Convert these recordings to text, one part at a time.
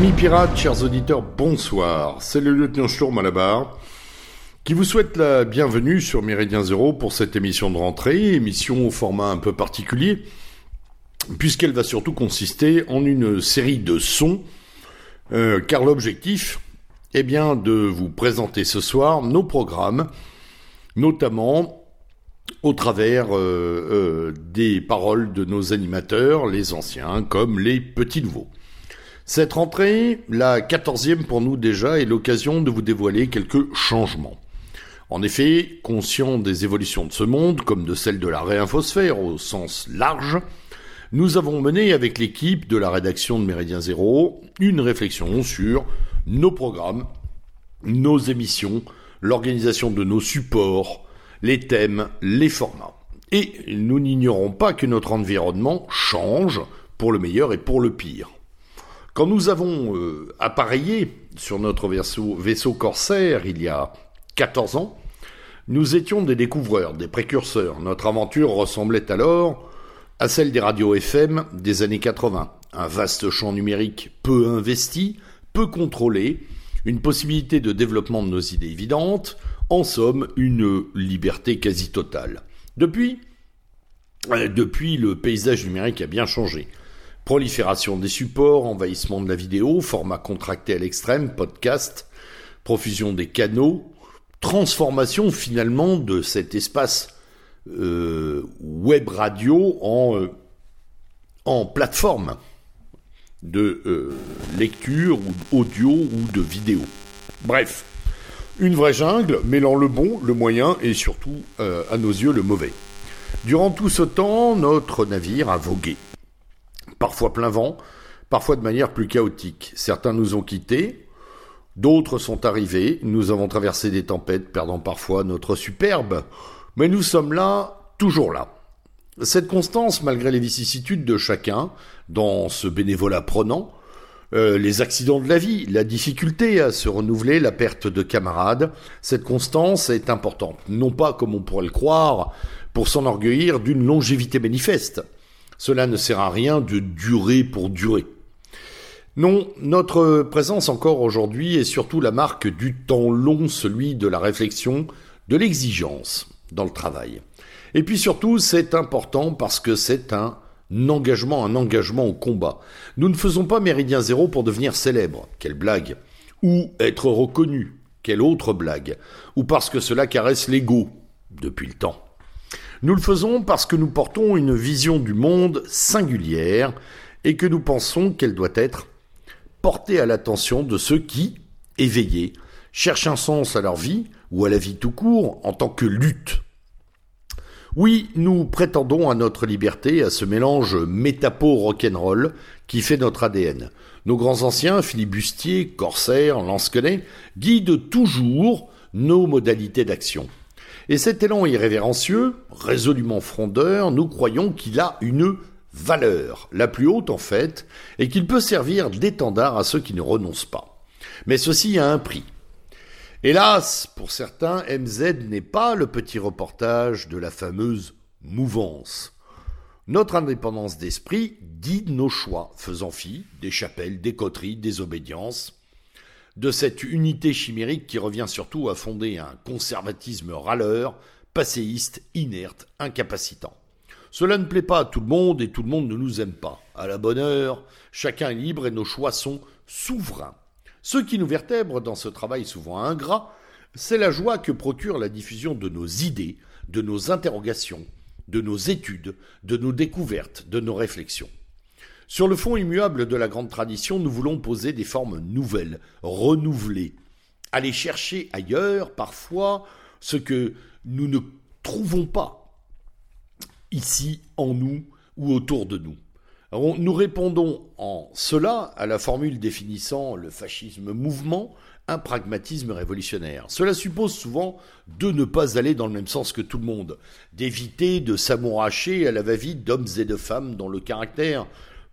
Amis pirates, chers auditeurs, bonsoir. C'est le lieutenant Sturm à la barre qui vous souhaite la bienvenue sur Méridien Zéro pour cette émission de rentrée, émission au format un peu particulier, puisqu'elle va surtout consister en une série de sons, euh, car l'objectif est bien de vous présenter ce soir nos programmes, notamment au travers euh, euh, des paroles de nos animateurs, les anciens comme les petits nouveaux. Cette rentrée, la quatorzième pour nous déjà, est l'occasion de vous dévoiler quelques changements. En effet, conscient des évolutions de ce monde, comme de celle de la réinfosphère au sens large, nous avons mené avec l'équipe de la rédaction de Méridien Zéro une réflexion sur nos programmes, nos émissions, l'organisation de nos supports, les thèmes, les formats. Et nous n'ignorons pas que notre environnement change pour le meilleur et pour le pire. Quand nous avons euh, appareillé sur notre vaisseau, vaisseau corsaire il y a 14 ans, nous étions des découvreurs, des précurseurs. Notre aventure ressemblait alors à celle des radios FM des années 80. Un vaste champ numérique peu investi, peu contrôlé, une possibilité de développement de nos idées évidentes, en somme une liberté quasi totale. Depuis, euh, depuis le paysage numérique a bien changé. Prolifération des supports, envahissement de la vidéo, format contracté à l'extrême, podcast, profusion des canaux, transformation finalement de cet espace euh, web radio en, euh, plateforme de euh, lecture ou d'audio ou de vidéo. Bref, une vraie jungle mêlant le bon, le moyen et surtout, à nos yeux, le mauvais. Durant tout ce temps, notre navire a vogué parfois plein vent, parfois de manière plus chaotique. Certains nous ont quittés, d'autres sont arrivés, nous avons traversé des tempêtes, perdant parfois notre superbe, mais nous sommes là, toujours là. Cette constance, malgré les vicissitudes de chacun, dans ce bénévolat prenant, euh, les accidents de la vie, la difficulté à se renouveler, la perte de camarades, cette constance est importante. Non pas, comme on pourrait le croire, pour s'enorgueillir d'une longévité manifeste. Cela ne sert à rien de durer pour durer. Non, notre présence encore aujourd'hui est surtout la marque du temps long, celui de la réflexion, de l'exigence dans le travail. Et puis surtout, c'est important parce que c'est un engagement, un engagement au combat. Nous ne faisons pas Méridien Zéro pour devenir célèbre, quelle blague, ou être reconnu, quelle autre blague, ou parce que cela caresse l'ego, depuis le temps. Nous le faisons parce que nous portons une vision du monde singulière et que nous pensons qu'elle doit être portée à l'attention de ceux qui, éveillés, cherchent un sens à leur vie ou à la vie tout court en tant que lutte. Oui, nous prétendons à notre liberté, à ce mélange métapo rock'n'roll qui fait notre ADN. Nos grands anciens, Philippe Bustier, Corsair, Lansquenet, guident toujours nos modalités d'action. Et cet élan irrévérencieux, résolument frondeur, nous croyons qu'il a une valeur, la plus haute en fait, et qu'il peut servir d'étendard à ceux qui ne renoncent pas. Mais ceci a un prix. Hélas, pour certains, MZ n'est pas le petit reportage de la fameuse mouvance. Notre indépendance d'esprit guide nos choix, faisant fi des chapelles, des coteries, des obédiences, de cette unité chimérique qui revient surtout à fonder un conservatisme râleur, passéiste, inerte, incapacitant. Cela ne plaît pas à tout le monde et tout le monde ne nous aime pas. À la bonne heure, chacun est libre et nos choix sont souverains. Ce qui nous vertèbre dans ce travail souvent ingrat, c'est la joie que procure la diffusion de nos idées, de nos interrogations, de nos études, de nos découvertes, de nos réflexions. Sur le fond immuable de la grande tradition, nous voulons poser des formes nouvelles, renouvelées, aller chercher ailleurs parfois ce que nous ne trouvons pas ici en nous ou autour de nous. nous répondons en cela à la formule définissant le fascisme mouvement, un pragmatisme révolutionnaire. Cela suppose souvent de ne pas aller dans le même sens que tout le monde, d'éviter de s'amouracher à la va-vite d'hommes et de femmes dont le caractère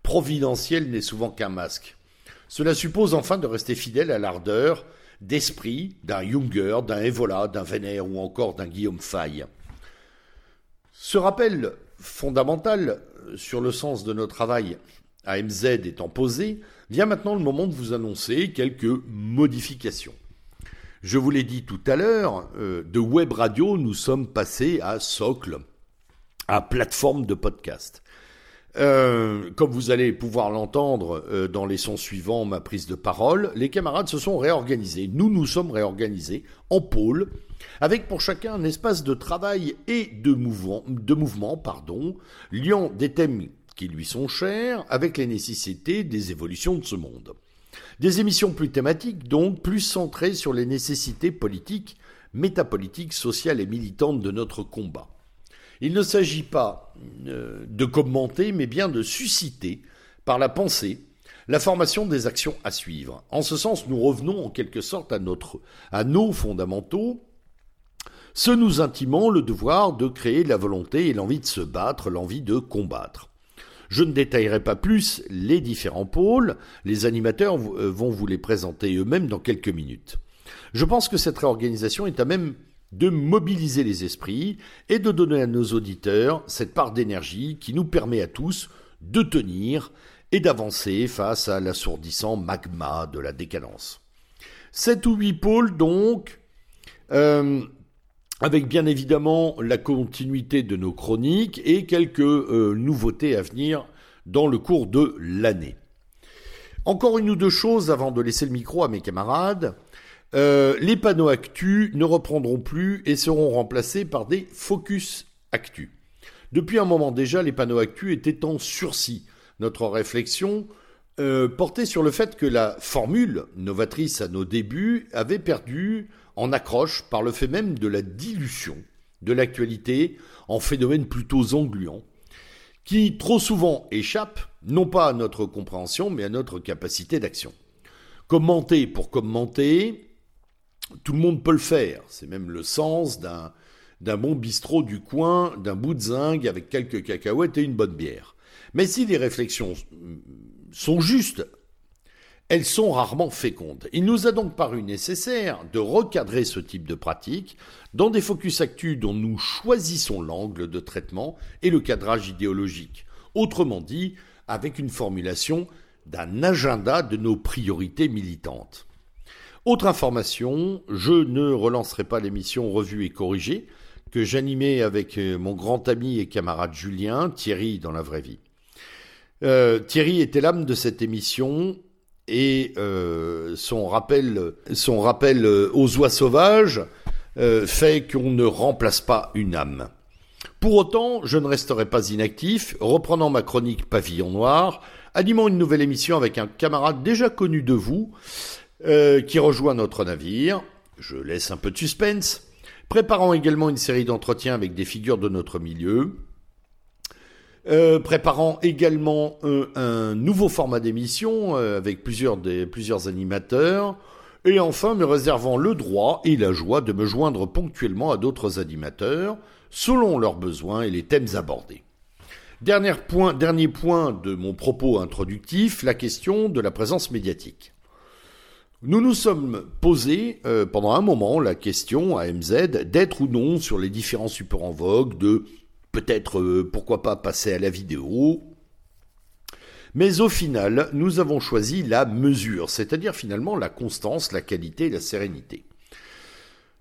providentiel n'est souvent qu'un masque. Cela suppose enfin de rester fidèle à l'ardeur d'esprit d'un Junger, d'un Evola, d'un Vénère ou encore d'un Guillaume Fay. Ce rappel fondamental sur le sens de nos travail AMZ étant posé, vient maintenant le moment de vous annoncer quelques modifications. Je vous l'ai dit tout à l'heure, euh, de web radio, nous sommes passés à socle, à plateforme de podcast. Euh, comme vous allez pouvoir l'entendre euh, dans les sons suivants, ma prise de parole, les camarades se sont réorganisés. Nous nous sommes réorganisés en pôle, avec pour chacun un espace de travail et de mouvement, de mouvement pardon, liant des thèmes qui lui sont chers avec les nécessités des évolutions de ce monde. Des émissions plus thématiques, donc plus centrées sur les nécessités politiques, métapolitiques, sociales et militantes de notre combat. Il ne s'agit pas de commenter, mais bien de susciter, par la pensée, la formation des actions à suivre. En ce sens, nous revenons en quelque sorte à, à nos fondamentaux, ce nous intimant le devoir de créer la volonté et l'envie de se battre, l'envie de combattre. Je ne détaillerai pas plus les différents pôles, les animateurs euh, vont vous les présenter eux-mêmes dans quelques minutes. Je pense que cette réorganisation est à même de mobiliser les esprits et de donner à nos auditeurs cette part d'énergie qui nous permet à tous de tenir et d'avancer face à l'assourdissant magma de la décadence. Sept ou huit pôles donc, euh, avec bien évidemment la continuité de nos chroniques et quelques euh, nouveautés à venir dans le cours de l'année. Encore une ou deux choses avant de laisser le micro à mes camarades. Euh, les panneaux actus ne reprendront plus et seront remplacés par des focus actus. Depuis un moment déjà, les panneaux actus étaient en sursis. Notre réflexion euh, portait sur le fait que la formule, novatrice à nos débuts, avait perdu en accroche par le fait même de la dilution de l'actualité en phénomène plutôt engluant, qui trop souvent échappe non pas à notre compréhension, mais à notre capacité d'action. Commenter pour commenter, tout le monde peut le faire. C'est même le sens d'un, bon bistrot du coin, d'un bout de zinc avec quelques cacahuètes et une bonne bière. Mais si les réflexions sont justes, elles sont rarement fécondes. Il nous a donc paru nécessaire de recadrer ce type de pratique dans des focus actus dont nous choisissons l'angle de traitement et le cadrage idéologique. Autrement dit, avec une formulation d'un agenda de nos priorités militantes. Autre information, je ne relancerai pas l'émission Revue et Corrigée que j'animais avec euh, mon grand ami et camarade Julien, Thierry dans la vraie vie. Euh, Thierry était l'âme de cette émission et euh, son rappel, son rappel aux oies sauvages fait qu'on ne remplace pas une âme. Pour autant, je ne resterai pas inactif, reprenant ma chronique Pavillon Noir, animant une nouvelle émission avec un camarade déjà connu de vous, euh, qui rejoint notre navire. Je laisse un peu de suspense. Préparant également une série d'entretiens avec des figures de notre milieu. Euh, préparant également euh, un nouveau format d'émission avec plusieurs, animateurs. Et enfin me réservant le droit et la joie de me joindre ponctuellement à d'autres animateurs, selon leurs besoins et les thèmes abordés. Dernier point de mon propos introductif, la question de la présence médiatique. Nous nous sommes posé euh, pendant un moment la question à MZ d'être ou non sur les différents supports en vogue, de peut-être euh, pourquoi pas passer à la vidéo. Mais au final, nous avons choisi la mesure, c'est-à-dire finalement la constance, la qualité la sérénité.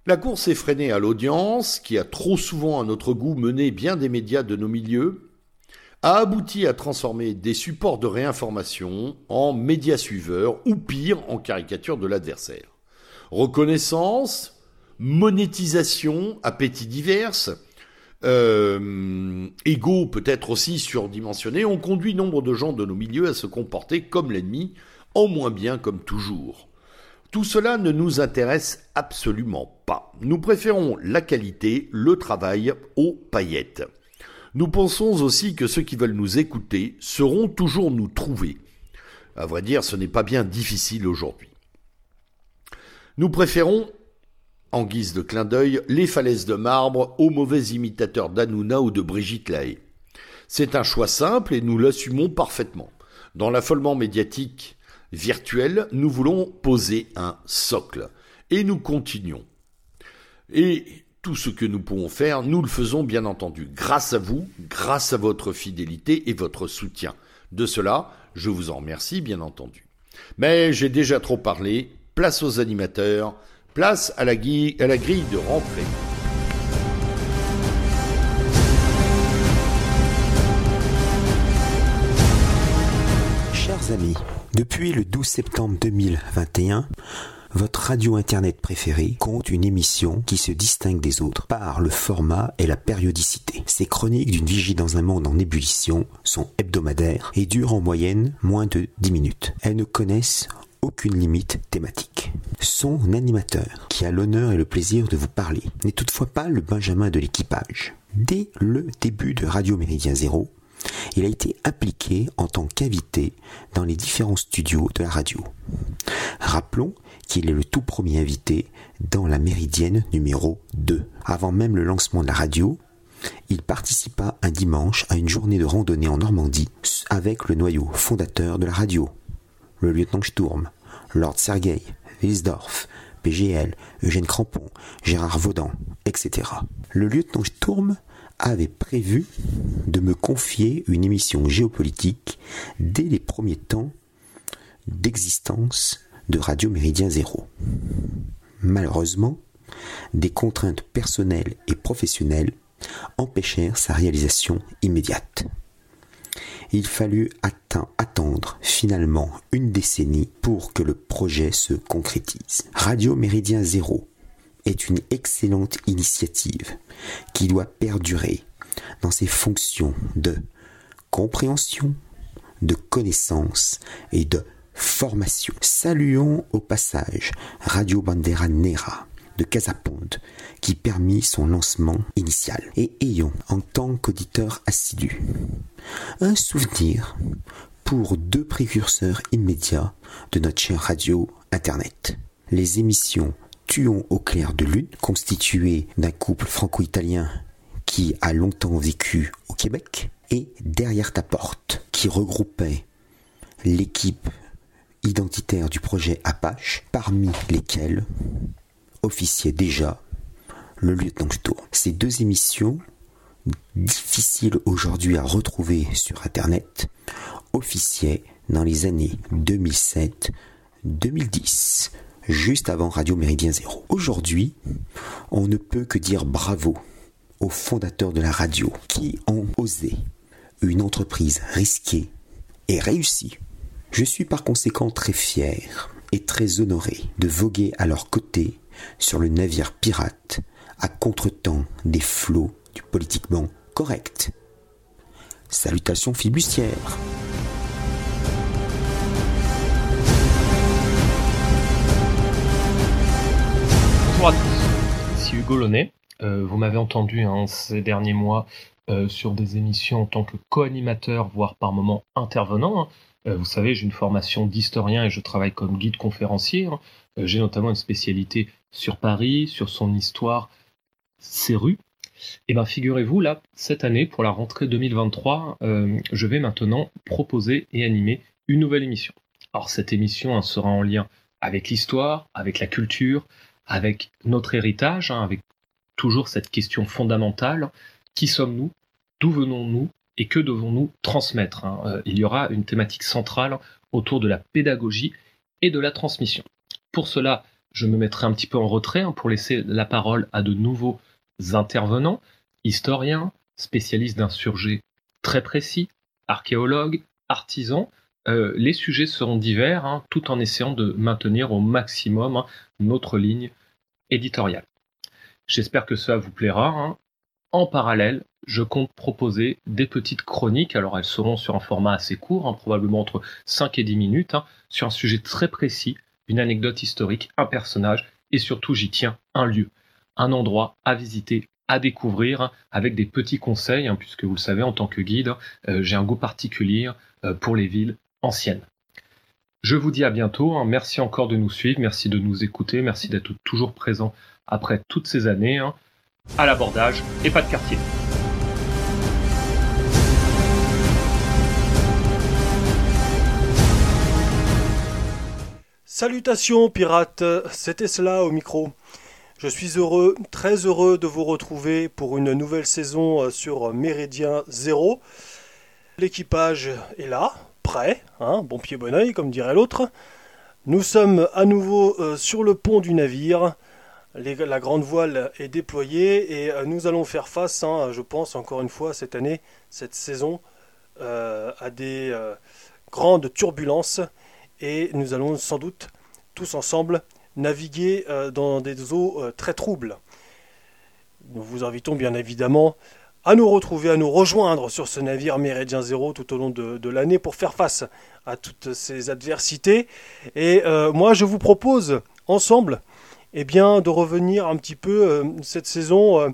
La course est freinée à l'audience, qui a trop souvent à notre goût mené bien des médias de nos milieux, a abouti à transformer des supports de réinformation en médias suiveurs ou pire en caricature de l'adversaire. Reconnaissance, monétisation, appétits divers, euh, égaux peut-être aussi surdimensionnés, ont conduit nombre de gens de nos milieux à se comporter comme l'ennemi, en moins bien comme toujours. Tout cela ne nous intéresse absolument pas. Nous préférons la qualité, le travail aux paillettes. Nous pensons aussi que ceux qui veulent nous écouter sauront toujours nous trouver. À vrai dire, ce n'est pas bien difficile aujourd'hui. Nous préférons, en guise de clin d'œil, les falaises de marbre aux mauvais imitateurs d'Anouna ou de Brigitte Lahaye. C'est un choix simple et nous l'assumons parfaitement. Dans l'affolement médiatique virtuel, nous voulons poser un socle. Et nous continuons. Et tout ce que nous pouvons faire, nous le faisons bien entendu grâce à vous, grâce à votre fidélité et votre soutien. De cela, Je vous en remercie, bien entendu. Mais j'ai déjà trop parlé. Place aux animateurs. Place à la, à la grille de rentrée. Chers amis, depuis le 12 septembre 2021, votre radio internet préférée compte une émission qui se distingue des autres par le format et la périodicité. Ces chroniques d'une vigie dans un monde en ébullition sont hebdomadaires et durent en moyenne moins de 10 minutes. Elles ne connaissent aucune limite thématique. Son animateur, qui a l'honneur et le plaisir de vous parler, n'est toutefois pas le Benjamin de l'équipage. Dès le début de Radio Méridien Zéro, il a été appliqué en tant qu'invité dans les différents studios de la radio. Rappelons qu'il est le tout premier invité dans la Méridienne numéro 2. Avant même le lancement de la radio, il participa un dimanche à une journée de randonnée en Normandie avec le noyau fondateur de la radio, le lieutenant Sturm, Lord Sergei, Wilsdorf, PGL, Eugène Crampon, Gérard Vaudan, etc. Le lieutenant Sturm avait prévu de me confier une émission géopolitique dès les premiers temps d'existence de Radio Méridien Zéro. Malheureusement, des contraintes personnelles et professionnelles empêchèrent sa réalisation immédiate. Il fallut attendre finalement une décennie pour que le projet se concrétise. Radio Méridien Zéro est une excellente initiative qui doit perdurer dans ses fonctions de compréhension, de connaissance et de formation. Saluons au passage Radio Bandera Nera de Casaponde qui permit son lancement initial. Et ayons, en tant qu'auditeur assidu, un souvenir pour deux précurseurs immédiats de notre chère radio Internet. Les émissions Tuons au clair de lune, constituées d'un couple franco-italien qui a longtemps vécu au Québec, et Derrière ta porte, qui regroupait l'équipe identitaire du projet Apache, parmi lesquels officiait déjà le lieutenant Sturm. Ces deux émissions, difficiles aujourd'hui à retrouver sur Internet, officiaient dans les années 2007-2010, juste avant Radio Méridien Zéro. Aujourd'hui, on ne peut que dire bravo aux fondateurs de la radio qui ont osé une entreprise risquée et réussie je suis par conséquent très fier et très honoré de voguer à leur côté sur le navire pirate à contretemps des flots du politiquement correct. Salutations fibustières. Bonjour à tous, ici Hugo Launay. Euh, vous m'avez entendu hein, ces derniers mois euh, sur des émissions en tant que co-animateur, voire par moments intervenant. Hein. Euh, vous savez, j'ai une formation d'historien et je travaille comme guide conférencier. Hein. Euh, j'ai notamment une spécialité sur Paris, sur son histoire, ses rues. Et eh bien, figurez-vous, là, cette année, pour la rentrée 2023, euh, je vais maintenant proposer et animer une nouvelle émission. Alors, cette émission sera en lien avec l'histoire, avec la culture, avec notre héritage, hein, avec toujours cette question fondamentale qui sommes-nous? D'où venons-nous? Et que devons-nous transmettre hein euh, Il y aura une thématique centrale autour de la pédagogie et de la transmission. Pour cela, je me mettrai un petit peu en retrait hein, pour laisser la parole à de nouveaux intervenants, historiens, spécialistes d'un sujet très précis, archéologues, artisans. Euh, les sujets seront divers, hein, tout en essayant de maintenir au maximum notre ligne éditoriale. J'espère que cela vous plaira. En parallèle, je compte proposer des petites chroniques. Alors elles seront sur un format assez court, hein, probablement entre 5 et 10 minutes, hein, sur un sujet très précis, une anecdote historique, un personnage, et surtout j'y tiens un lieu, un endroit à visiter, à découvrir, hein, avec des petits conseils, puisque vous le savez, en tant que guide, euh, j'ai un goût particulier euh, pour les villes anciennes. Je vous dis à bientôt, merci encore de nous suivre, merci de nous écouter, merci d'être toujours présent après toutes ces années. À l'abordage et pas de quartier. Salutations pirates, c'était cela au micro. Je suis heureux, très heureux de vous retrouver pour une nouvelle saison euh, sur Méridien Zéro. L'équipage est là, prêt, hein, bon pied bon oeil comme dirait l'autre. Nous sommes à nouveau euh, sur le pont du navire. la grande voile est déployée et euh, nous allons faire face, hein, je pense encore une fois cette année, cette saison, à des grandes turbulences et nous allons sans doute tous ensemble naviguer dans des eaux très troubles. Nous vous invitons bien évidemment à nous retrouver, à nous rejoindre sur ce navire Méridien Zéro tout au long de, l'année pour faire face à toutes ces adversités. Et euh, moi, je vous propose ensemble eh bien, de revenir un petit peu euh, cette saison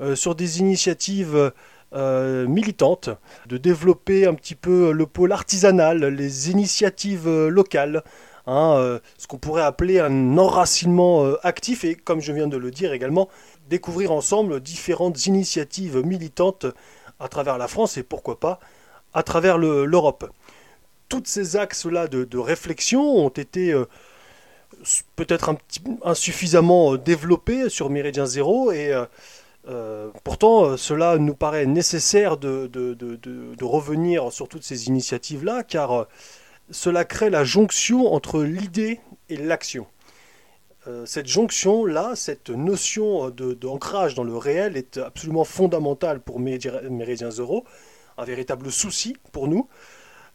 euh, sur des initiatives militantes, de développer un petit peu le pôle artisanal, les initiatives locales, hein, ce qu'on pourrait appeler un enracinement actif et, comme je viens de le dire également, découvrir ensemble différentes initiatives militantes à travers la France et pourquoi pas à travers l'Europe. Tous ces axes-là de, réflexion ont été euh, peut-être insuffisamment euh, développés sur Méridien Zéro et euh, pourtant cela nous paraît nécessaire de, revenir sur toutes ces initiatives-là car cela crée la jonction entre l'idée et l'action. Euh, cette jonction-là, cette notion d'ancrage dans le réel est absolument fondamentale pour Méridien Zéro, un véritable souci pour nous.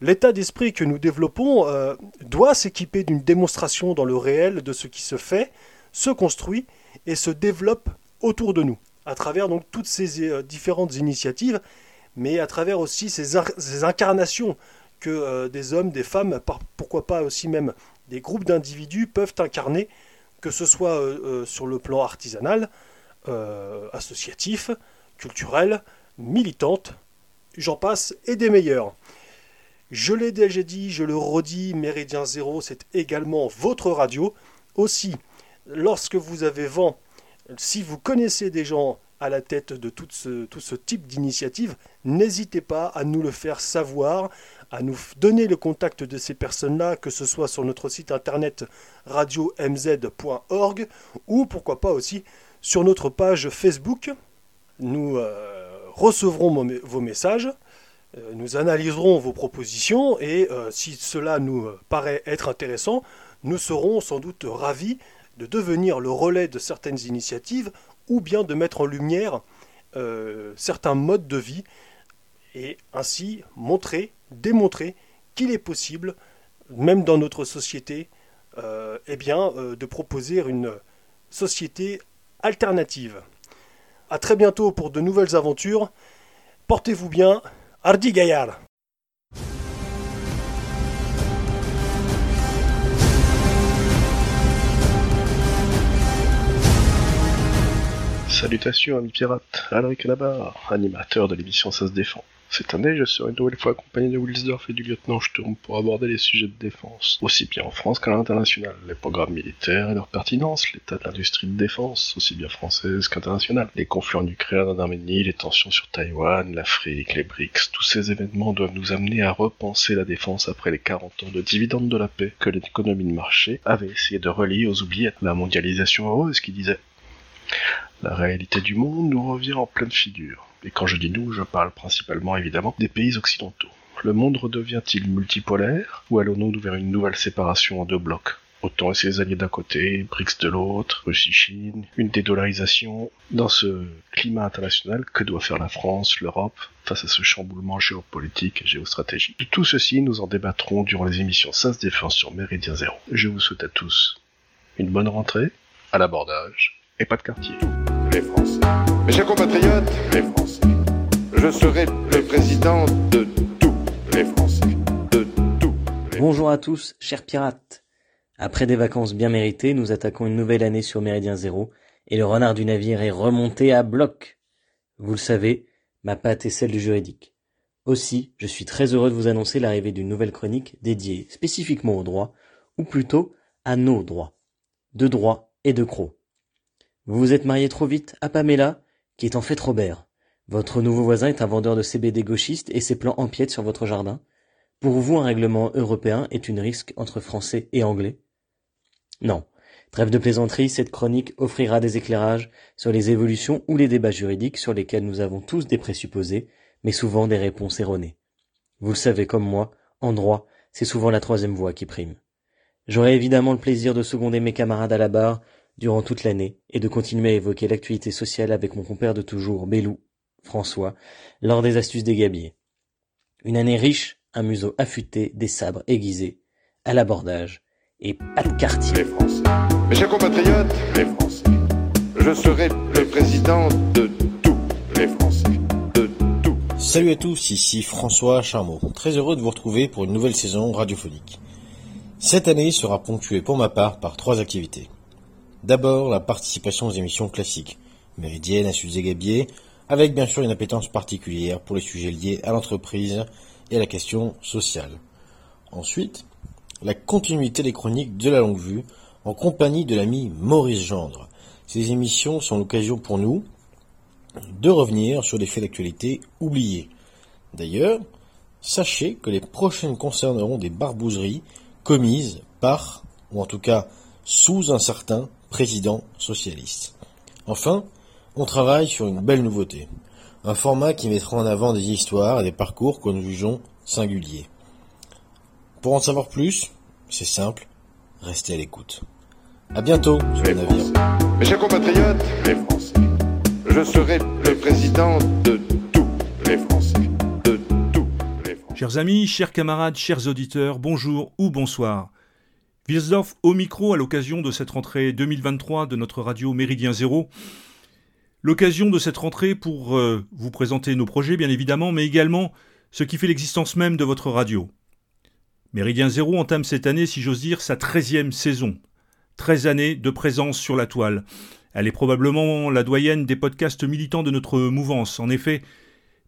L'état d'esprit que nous développons euh, doit s'équiper d'une démonstration dans le réel de ce qui se fait, se construit et se développe autour de nous, à travers donc toutes ces euh, différentes initiatives, mais à travers aussi ces, incarnations que des hommes, des femmes, pourquoi pas aussi même des groupes d'individus peuvent incarner que ce soit euh, euh, sur le plan artisanal, euh, associatif, culturel, militante, j'en passe, et des meilleurs. Je l'ai déjà dit, je le redis, Méridien Zéro, c'est également votre radio. Aussi, lorsque vous avez vent, si vous connaissez des gens à la tête de tout ce, type d'initiative, n'hésitez pas à nous le faire savoir, à nous donner le contact de ces personnes-là, que ce soit sur notre site internet radio-mz.org ou pourquoi pas aussi sur notre page Facebook. Nous euh, recevrons vos messages, euh, nous analyserons vos propositions et euh, si cela nous paraît être intéressant, nous serons sans doute ravis de devenir le relais de certaines initiatives ou bien de mettre en lumière certains modes de vie et ainsi montrer démontrer qu'il est possible, même dans notre société, euh, eh euh, de proposer une société alternative. A très bientôt pour de nouvelles aventures. Portez-vous bien. Hardy Gaillard. Salutations amis pirates, Alric là-bas, animateur de l'émission Ça se défend. Cette année, je serai une nouvelle fois accompagné de Wilsdorf et du lieutenant Sturm pour aborder les sujets de défense, aussi bien en France qu'à l'international, les programmes militaires et leur pertinence, l'état de l'industrie de défense, aussi bien française qu'internationale, les conflits en Ukraine, en Arménie, les tensions sur Taïwan, l'Afrique, les BRICS, tous ces événements doivent nous amener à repenser la défense après les 40 ans de dividendes de la paix que l'économie de marché avait essayé de relier aux oubliettes. La mondialisation heureuse qui disait la réalité du monde nous revient en pleine figure. Et quand je dis nous, je parle principalement évidemment des pays occidentaux. Le monde redevient-il multipolaire ou allons-nous vers une nouvelle séparation en deux blocs? Autant et ses alliés d'un côté, BRICS de l'autre, Russie-Chine, une dédollarisation. Dans ce climat international, que doit faire la France, l'Europe, face à ce chamboulement géopolitique et géostratégique tout ceci, nous en débattrons durant les émissions SAS Défense sur Méridien Zéro. Je vous souhaite à tous une bonne rentrée, à l'abordage, et pas de quartier. Les Français. Mes chers compatriotes, les Français. Je serai le président de tous les Français. De tous. Bonjour à tous, chers pirates. Après des vacances bien méritées, nous attaquons une nouvelle année sur Méridien Zéro, et le renard du navire est remonté à bloc. Vous le savez, ma patte est celle du juridique. Aussi, je suis très heureux de vous annoncer l'arrivée d'une nouvelle chronique dédiée spécifiquement aux droits, ou plutôt à nos droits. De droits et de crocs. Vous vous êtes marié trop vite à Pamela, qui est en fait Robert. Votre nouveau voisin est un vendeur de CBD gauchiste et ses plans empiètent sur votre jardin. Pour vous, un règlement européen est une risque entre français et anglais Non. Trêve de plaisanterie, cette chronique offrira des éclairages sur les évolutions ou les débats juridiques sur lesquels nous avons tous des présupposés, mais souvent des réponses erronées. Vous le savez comme moi, En droit, c'est souvent la troisième voie qui prime. J'aurai évidemment le plaisir de seconder mes camarades à la barre durant toute l'année et de continuer à évoquer l'actualité sociale avec mon compère de toujours, Bélou, François, lors des astuces des gabiers. Une année riche, un museau affûté, des sabres aiguisés, à l'abordage et pas de quartier. Les Français. Mes chers compatriotes, les Français. Je serai le président de tous les Français. De tous. Salut à tous, ici François Charmeau. Très heureux de vous retrouver pour une nouvelle saison radiophonique. Cette année sera ponctuée pour ma part par trois activités. D'abord, la participation aux émissions classiques, Méridienne, et Gabier, avec bien sûr une appétence particulière pour les sujets liés à l'entreprise et à la question sociale. Ensuite, la continuité des chroniques de la longue vue en compagnie de l'ami Maurice Gendre. Ces émissions sont l'occasion pour nous de revenir sur des faits d'actualité oubliés. D'ailleurs, sachez que les prochaines concerneront des barbouzeries commises par, ou en tout cas sous un certain président socialiste. Enfin, on travaille sur une belle nouveauté, un format qui mettra en avant des histoires et des parcours que nous jugeons singuliers. Pour en savoir plus, c'est simple, restez à l'écoute. À bientôt sur Les le navire. Français. Mes chers compatriotes, les Français. Je serai le président de tous les Français. De tous les Français. Chers amis, chers camarades, chers auditeurs, bonjour ou bonsoir. Wilsdorf au micro à l'occasion de cette rentrée 2023 de notre radio Méridien Zéro. L'occasion de cette rentrée pour euh, vous présenter nos projets, bien évidemment, mais également ce qui fait l'existence même de votre radio. Méridien Zéro entame cette année, si j'ose dire, sa treizième saison. 13 années de présence sur la toile. Elle est probablement la doyenne des podcasts militants de notre mouvance. En effet,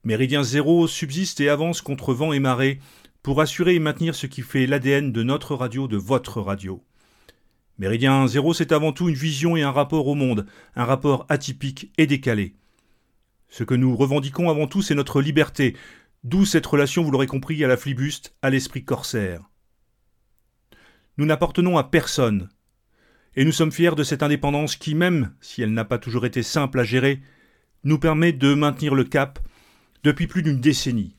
Méridien Zéro subsiste et avance contre vent et marée pour assurer et maintenir ce qui fait l'ADN de notre radio, de votre radio. Méridien Zéro, c'est avant tout une vision et un rapport au monde, un rapport atypique et décalé. Ce que nous revendiquons avant tout, c'est notre liberté, d'où cette relation, vous l'aurez compris, à la flibuste, à l'esprit corsaire. Nous n'appartenons à personne, et nous sommes fiers de cette indépendance qui, même si elle n'a pas toujours été simple à gérer, nous permet de maintenir le cap depuis plus d'une décennie.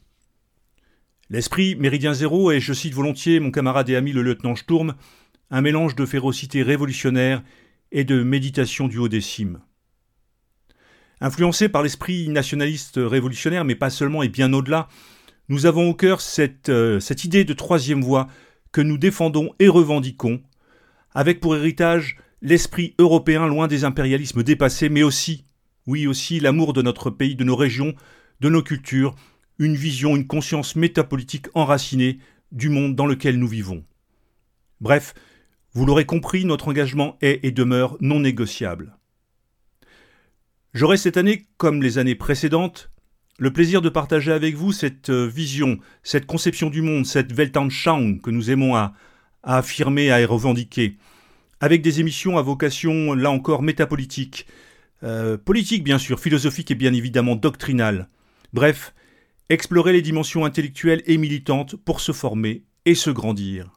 L'esprit Méridien Zéro est, je cite volontiers mon camarade et ami le lieutenant Sturm, un mélange de férocité révolutionnaire et de méditation du haut des cimes. Influencé par l'esprit nationaliste révolutionnaire, mais pas seulement et bien au-delà, nous avons au cœur cette, euh, cette idée de troisième voie que nous défendons et revendiquons, avec pour héritage l'esprit européen loin des impérialismes dépassés, mais aussi, oui aussi, l'amour de notre pays, de nos régions, de nos cultures, une vision, une conscience métapolitique enracinée du monde dans lequel nous vivons. Bref, vous l'aurez compris, notre engagement est et demeure non négociable. J'aurai cette année, comme les années précédentes, le plaisir de partager avec vous cette euh, vision, cette conception du monde, cette Weltanschauung que nous aimons à, affirmer, à revendiquer, avec des émissions à vocation, là encore, métapolitique, euh, politique bien sûr, philosophique et bien évidemment doctrinale. Bref, explorer les dimensions intellectuelles et militantes pour se former et se grandir.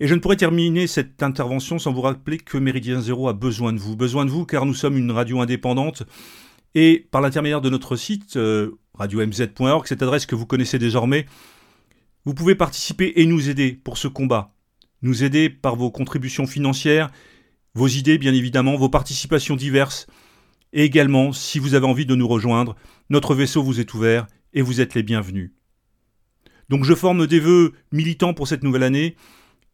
Et je ne pourrais terminer cette intervention sans vous rappeler que Méridien Zéro a besoin de vous. Besoin de vous car nous sommes une radio indépendante et par l'intermédiaire de notre site, euh, radio-mz.org, cette adresse que vous connaissez désormais, vous pouvez participer et nous aider pour ce combat. Nous aider par vos contributions financières, vos idées bien évidemment, vos participations diverses. Et également, si vous avez envie de nous rejoindre, notre vaisseau vous est ouvert et vous êtes les bienvenus. Donc je forme des vœux militants pour cette nouvelle année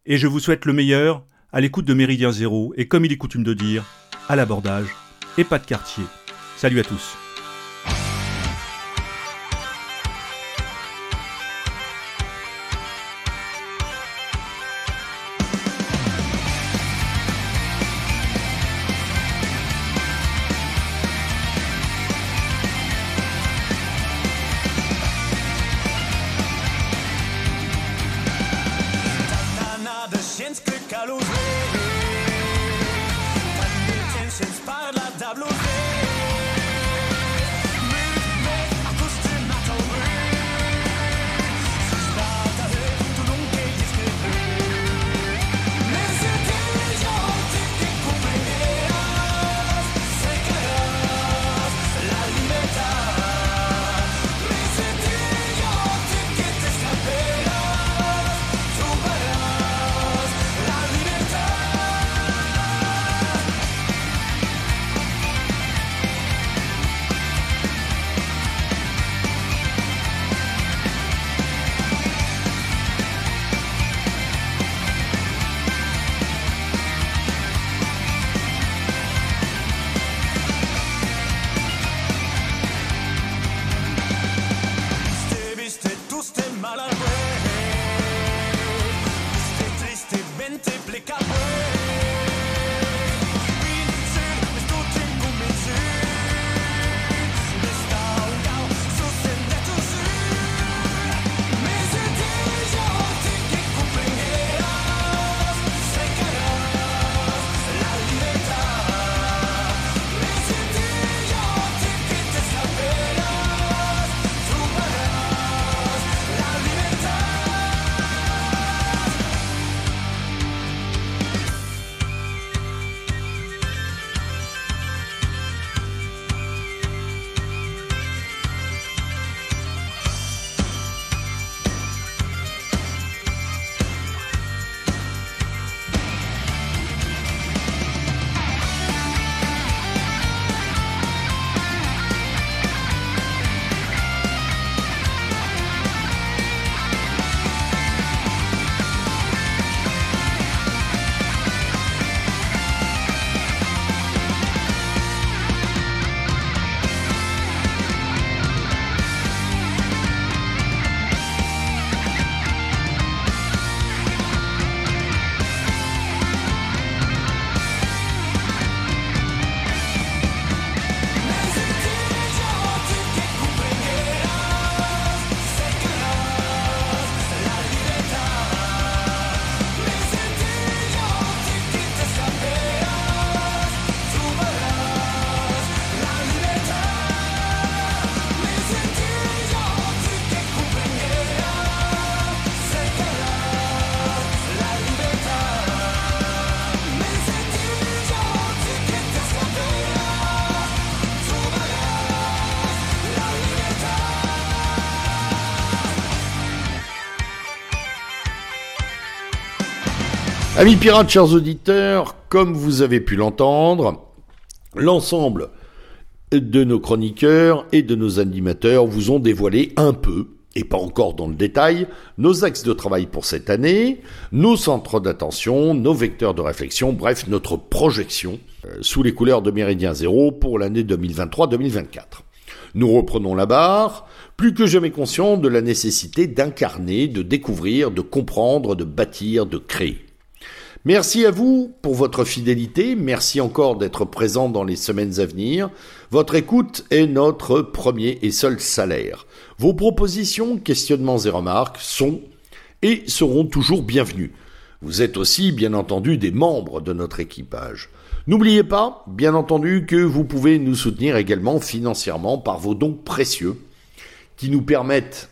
et je vous souhaite le meilleur à l'écoute de Méridien Zéro et comme il est coutume de dire, à l'abordage et pas de quartier. Salut à tous. Amis pirates, chers auditeurs, comme vous avez pu l'entendre, l'ensemble de nos chroniqueurs et de nos animateurs vous ont dévoilé un peu, et pas encore dans le détail, nos axes de travail pour cette année, nos centres d'attention, nos vecteurs de réflexion, bref, notre projection euh, sous les couleurs de Méridien Zéro pour l'année 2023-2024. Nous reprenons la barre, plus que jamais conscients de la nécessité d'incarner, de découvrir, de comprendre, de bâtir, de créer. Merci à vous pour votre fidélité, merci encore d'être présent dans les semaines à venir. Votre écoute est notre premier et seul salaire. Vos propositions, questionnements et remarques sont et seront toujours bienvenus. Vous êtes aussi, bien entendu, des membres de notre équipage. N'oubliez pas, bien entendu, que vous pouvez nous soutenir également financièrement par vos dons précieux qui nous permettent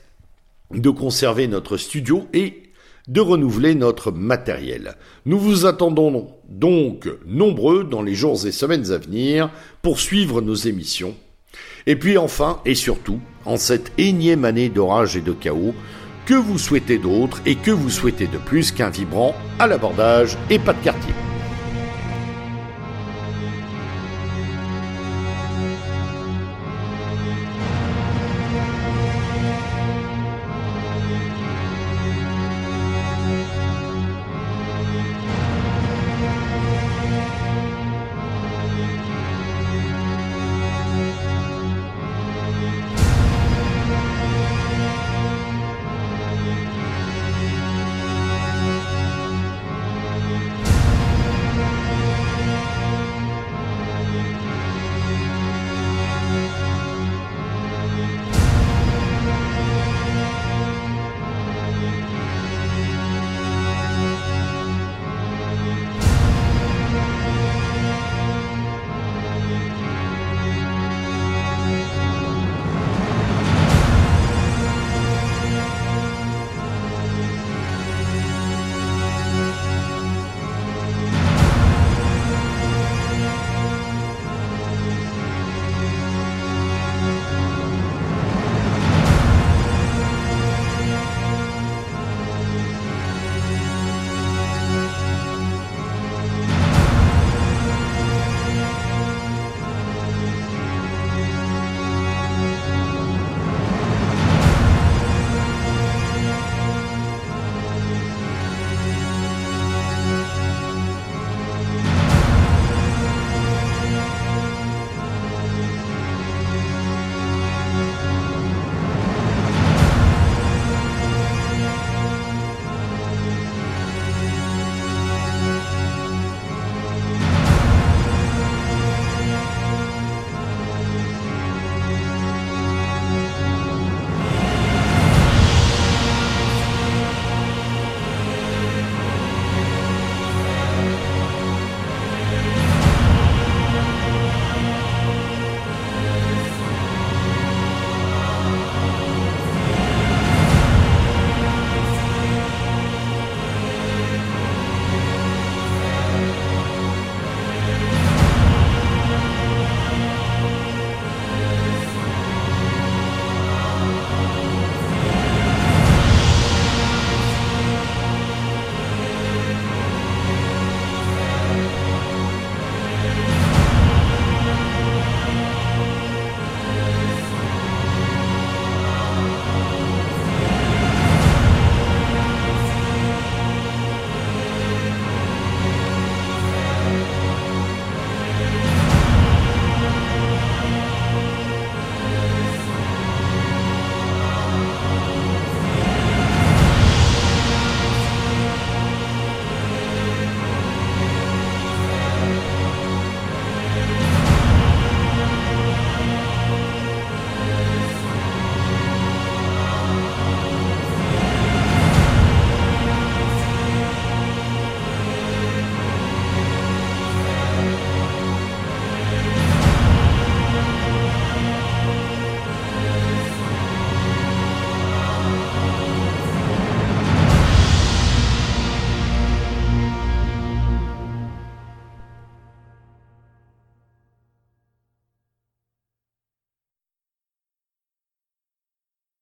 de conserver notre studio et de renouveler notre matériel. Nous vous attendons donc nombreux dans les jours et semaines à venir pour suivre nos émissions. Et puis enfin et surtout, en cette énième année d'orage et de chaos, que vous souhaitez d'autre et que vous souhaitez de plus qu'un vibrant à l'abordage et pas de quartier.